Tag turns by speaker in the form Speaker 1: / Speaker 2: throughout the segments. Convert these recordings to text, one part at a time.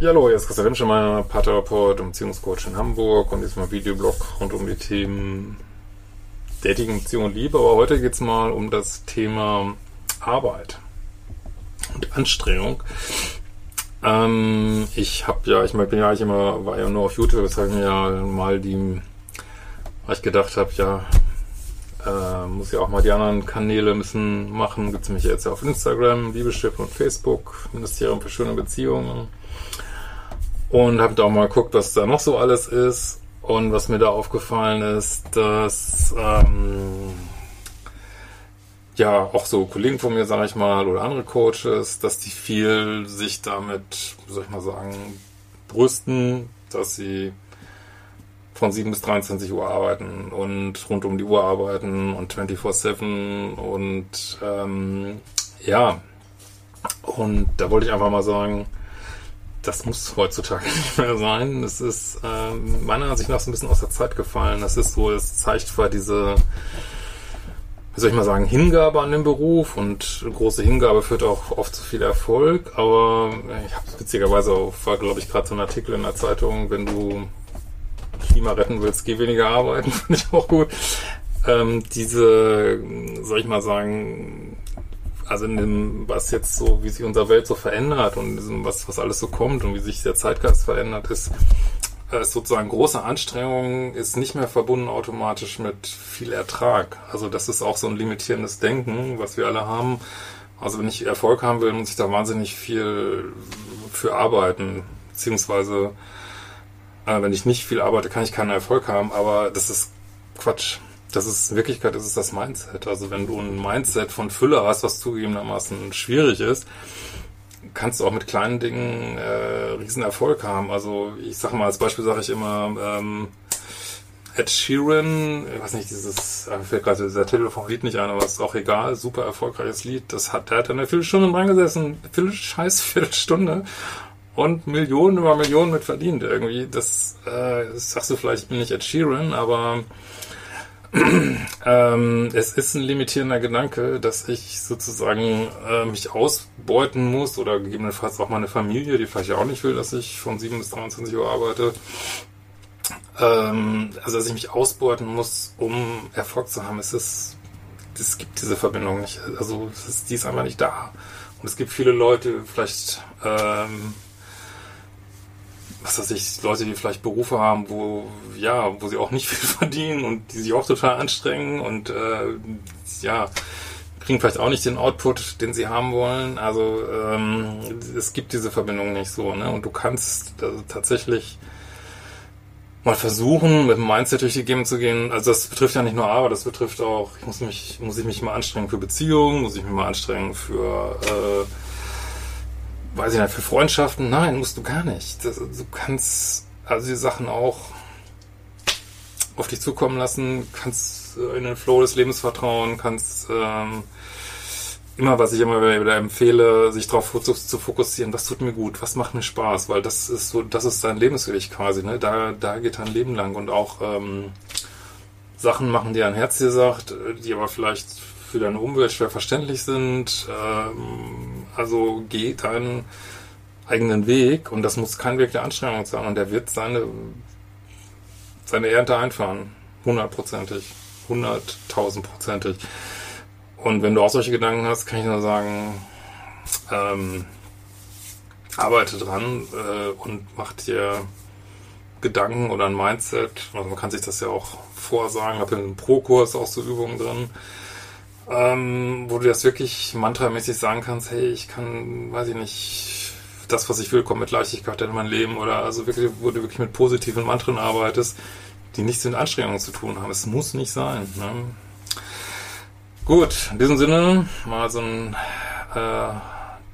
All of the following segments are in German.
Speaker 1: Ja, hallo, hier ist Christian Rimschemeyer, Paartherapeut und Beziehungscoach in Hamburg und diesmal Videoblog rund um die Themen Dating, Beziehung und Liebe. Aber heute geht es mal um das Thema Arbeit und Anstrengung. Ähm, ich habe ja, ich bin ja eigentlich immer, war ja nur auf YouTube, jetzt habe ich mir ja mal die, weil ich gedacht habe, ja, äh, muss ja auch mal die anderen Kanäle müssen machen. Gibt es mich jetzt ja auf Instagram, Liebeschiff und Facebook, Ministerium für schöne Beziehungen und habe da auch mal geguckt, was da noch so alles ist. Und was mir da aufgefallen ist, dass ähm, ja auch so Kollegen von mir, sage ich mal, oder andere Coaches, dass die viel sich damit, soll ich mal sagen, brüsten, dass sie von 7 bis 23 Uhr arbeiten und rund um die Uhr arbeiten und 24-7 und ähm, ja, und da wollte ich einfach mal sagen, das muss heutzutage nicht mehr sein. Es ist ähm, meiner Ansicht nach so ein bisschen aus der Zeit gefallen. Das ist so, es zeigt zwar diese, wie soll ich mal sagen, Hingabe an den Beruf und große Hingabe führt auch oft zu viel Erfolg, aber ich habe witzigerweise auch, war glaube ich gerade so ein Artikel in der Zeitung, wenn du Klima retten willst, geh weniger arbeiten, finde ich auch gut. Ähm, diese, soll ich mal sagen, also in dem, was jetzt so, wie sich unsere Welt so verändert und diesem, was, was alles so kommt und wie sich der Zeitgeist verändert, ist, äh, ist sozusagen große Anstrengung, ist nicht mehr verbunden automatisch mit viel Ertrag. Also das ist auch so ein limitierendes Denken, was wir alle haben. Also wenn ich Erfolg haben will, muss ich da wahnsinnig viel für arbeiten, beziehungsweise äh, wenn ich nicht viel arbeite, kann ich keinen Erfolg haben, aber das ist Quatsch das ist in Wirklichkeit ist es das Mindset. Also wenn du ein Mindset von Fülle hast, was zugegebenermaßen schwierig ist, kannst du auch mit kleinen Dingen äh, riesen Erfolg haben. Also ich sage mal als Beispiel sage ich immer ähm, Ed Sheeran, ich weiß nicht, dieses, äh, fällt gerade dieser Titel vom Lied nicht ein, aber ist auch egal, super erfolgreiches Lied. Das hat, der hat eine Viertelstunde dran gesessen, Viertel, scheiß Viertelstunde und Millionen über Millionen mit verdient irgendwie. Das, äh, das sagst du vielleicht, ich bin nicht Ed Sheeran, aber ähm, es ist ein limitierender Gedanke, dass ich sozusagen äh, mich ausbeuten muss oder gegebenenfalls auch meine Familie, die vielleicht auch nicht will, dass ich von 7 bis 23 Uhr arbeite. Ähm, also, dass ich mich ausbeuten muss, um Erfolg zu haben. Es ist, es gibt diese Verbindung nicht. Also, es ist, die ist einfach nicht da. Und es gibt viele Leute, vielleicht, ähm, was weiß ich, Leute, die vielleicht Berufe haben, wo, ja, wo sie auch nicht viel verdienen und die sich auch total anstrengen und äh, ja, kriegen vielleicht auch nicht den Output, den sie haben wollen. Also ähm, es gibt diese Verbindung nicht so, ne? Und du kannst also tatsächlich mal versuchen, mit dem Mindset durch die Gegend zu gehen. Also das betrifft ja nicht nur Arbeit, das betrifft auch, ich muss mich, muss ich mich mal anstrengen für Beziehungen, muss ich mich mal anstrengen für äh, weiß ich nicht, für Freundschaften, nein, musst du gar nicht. Du kannst also die Sachen auch auf dich zukommen lassen, kannst äh, in den Flow des Lebens vertrauen, kannst ähm, immer, was ich immer wieder empfehle, sich darauf zu, fokussieren, was tut mir gut, was macht mir Spaß, weil das ist so, das ist dein Lebensweg quasi, ne? Da, da geht dein Leben lang und auch ähm, Sachen machen, die dein Herz dir sagt, die aber vielleicht für deine Umwelt schwer verständlich sind. Ähm, also geh deinen eigenen Weg und das muss kein Weg der Anstrengung sein und der wird seine, seine Ernte einfahren. Hundertprozentig. Hunderttausendprozentig. Und wenn du auch solche Gedanken hast, kann ich nur sagen, ähm, arbeite dran äh, und mach dir Gedanken oder ein Mindset. Also man kann sich das ja auch vorsagen. Ich habe in einem Pro-Kurs auch so Übungen drin ähm, wo du das wirklich mantramäßig sagen kannst, hey, ich kann, weiß ich nicht, das, was ich will, kommt mit Leichtigkeit in mein Leben oder also wirklich, wo du wirklich mit positiven Mantren arbeitest, die nichts mit Anstrengungen zu tun haben. Es muss nicht sein. Ne? Gut, in diesem Sinne mal so ein äh,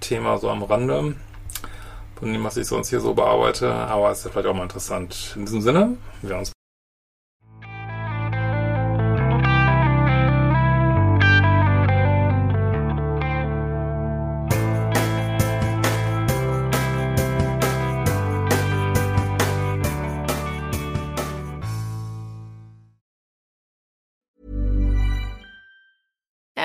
Speaker 1: Thema so am Rande von dem, was ich sonst hier so bearbeite, aber es ist ja vielleicht auch mal interessant. In diesem Sinne, wir uns.